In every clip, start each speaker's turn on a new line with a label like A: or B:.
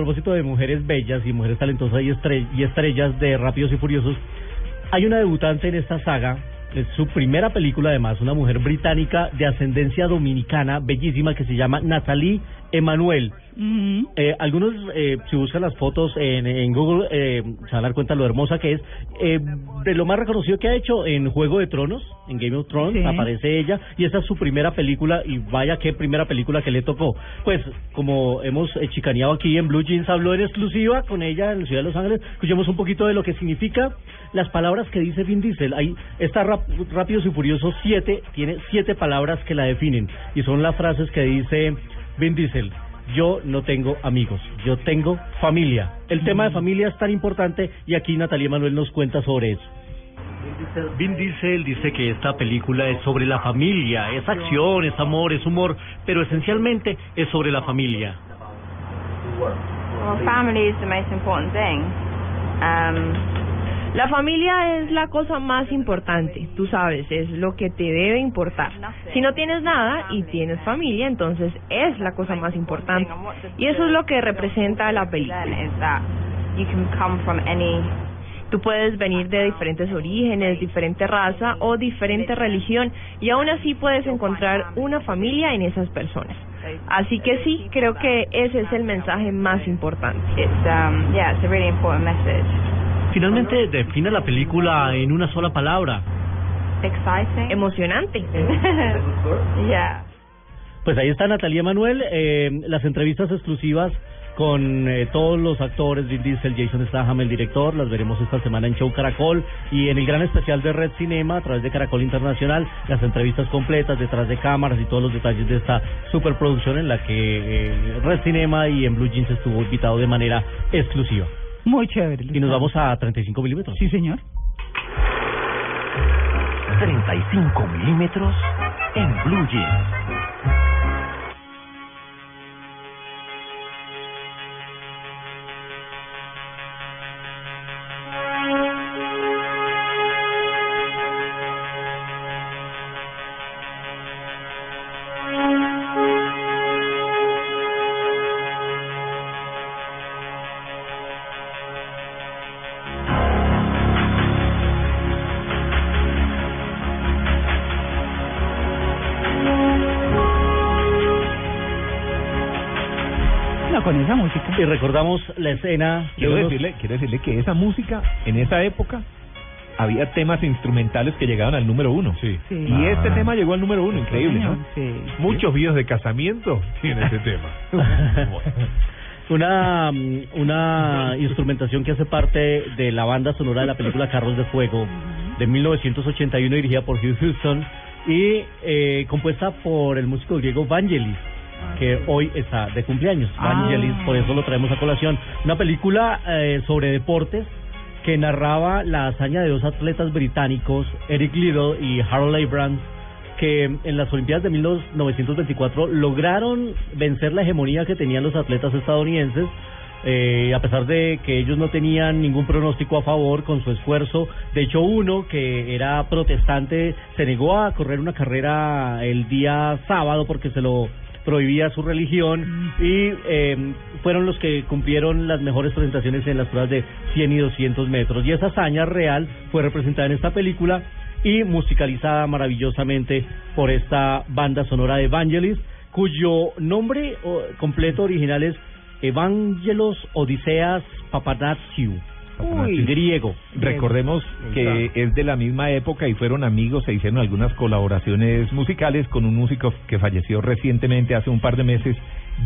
A: Propósito de mujeres bellas y mujeres talentosas y estrellas de Rápidos y Furiosos, hay una debutante en esta saga, es su primera película además, una mujer británica de ascendencia dominicana, bellísima, que se llama Natalie Emanuel. Eh, algunos, eh, si buscan las fotos en, en Google, eh, se van a dar cuenta lo hermosa que es. Eh, de lo más reconocido que ha hecho en Juego de Tronos, en Game of Thrones,
B: Sí.
A: aparece ella, y esta es su primera película, y vaya qué primera película que le tocó. Pues, como hemos chicaneado aquí en Blue Jeans, habló en exclusiva con ella en la ciudad de Los Ángeles. Escuchemos un poquito de lo que significa las palabras que dice Vin Diesel. Ahí está Rap- Rápidos y Furiosos 7, tiene siete palabras que la definen, y son las frases que dice Vin Diesel. Yo no tengo amigos, yo tengo familia. El tema de familia es tan importante y aquí Natalia Manuel nos cuenta sobre eso. Vin Diesel dice que esta película es sobre la familia, es acción, es amor, es humor, pero esencialmente es sobre la familia.
C: Well, family is the most important thing. Um,
B: La familia es la cosa más importante, tú sabes, es lo que te debe importar. Si no tienes nada y tienes familia, entonces es la cosa más importante. Y eso es lo que representa la película. Tú puedes venir de diferentes orígenes, diferente raza o diferente religión y aún así puedes encontrar una familia en esas personas. Así que sí, creo que ese es el mensaje más importante.
A: Finalmente define la película en una sola palabra.
C: exciting
B: Emocionante.
C: yeah
A: Pues ahí está Natalia Manuel, eh, las entrevistas exclusivas con eh, todos los actores, Vin Diesel, Jason Statham, el director, las veremos esta semana en Show Caracol y en el gran especial de Red Cinema a través de Caracol Internacional, las entrevistas completas detrás de cámaras y todos los detalles de esta superproducción en la que eh, Red Cinema y en Blue Jeans estuvo invitado de manera exclusiva.
D: Muy chévere.
A: Y nos vamos a 35 milímetros.
D: Sí, señor.
E: 35 milímetros en Blue Jeans.
D: Con esa música.
A: Y recordamos la escena
F: Quiero
A: unos-
F: decirle, quiero decirle que esa música, en esa época, había temas instrumentales que llegaban al número uno.
D: Sí.
F: Y este tema llegó al número uno, increíble, ¿no?
D: Sí.
F: Muchos videos de casamiento tiene ese tema.
A: una una instrumentación que hace parte de la banda sonora de la película Carros de Fuego de 1981 dirigida por Hugh Houston y eh, compuesta por el músico griego Vangelis que hoy está de cumpleaños
D: Ah.
A: Vangelis por eso lo traemos a colación una película eh, sobre deportes que narraba la hazaña de dos atletas británicos Eric Liddell y Harold Abrams que en las Olimpiadas de 1924 lograron vencer la hegemonía que tenían los atletas estadounidenses, eh, a pesar de que ellos no tenían ningún pronóstico a favor con su esfuerzo. De hecho, uno que era protestante se negó a correr una carrera el día sábado porque se lo prohibía su religión y eh, fueron los que cumplieron las mejores presentaciones en las pruebas de 100 y 200 metros. Y esa hazaña real fue representada en esta película y musicalizada maravillosamente por esta banda sonora de Evangelis, cuyo nombre o, completo original es Evangelos Odiseas Papanatsiou,
F: Uy.
A: griego.
F: Recordemos que es de la misma época y fueron amigos, se hicieron algunas colaboraciones musicales con un músico que falleció recientemente, hace un par de meses,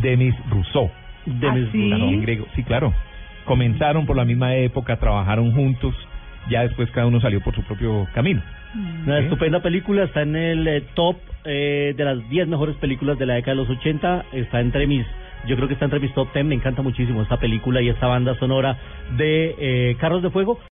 F: Denis Rousseau.
A: Denis
D: ¿Ah, sí?
F: Griego, sí, claro. Comenzaron por la misma época, trabajaron juntos, ya después cada uno salió por su propio camino.
A: Una estupenda película, está en el eh, top eh, de las 10 mejores películas de la década de los 80, está entre mis Yo creo que está entre mis top 10. Me encanta muchísimo esta película y esta banda sonora de eh, Carros de Fuego.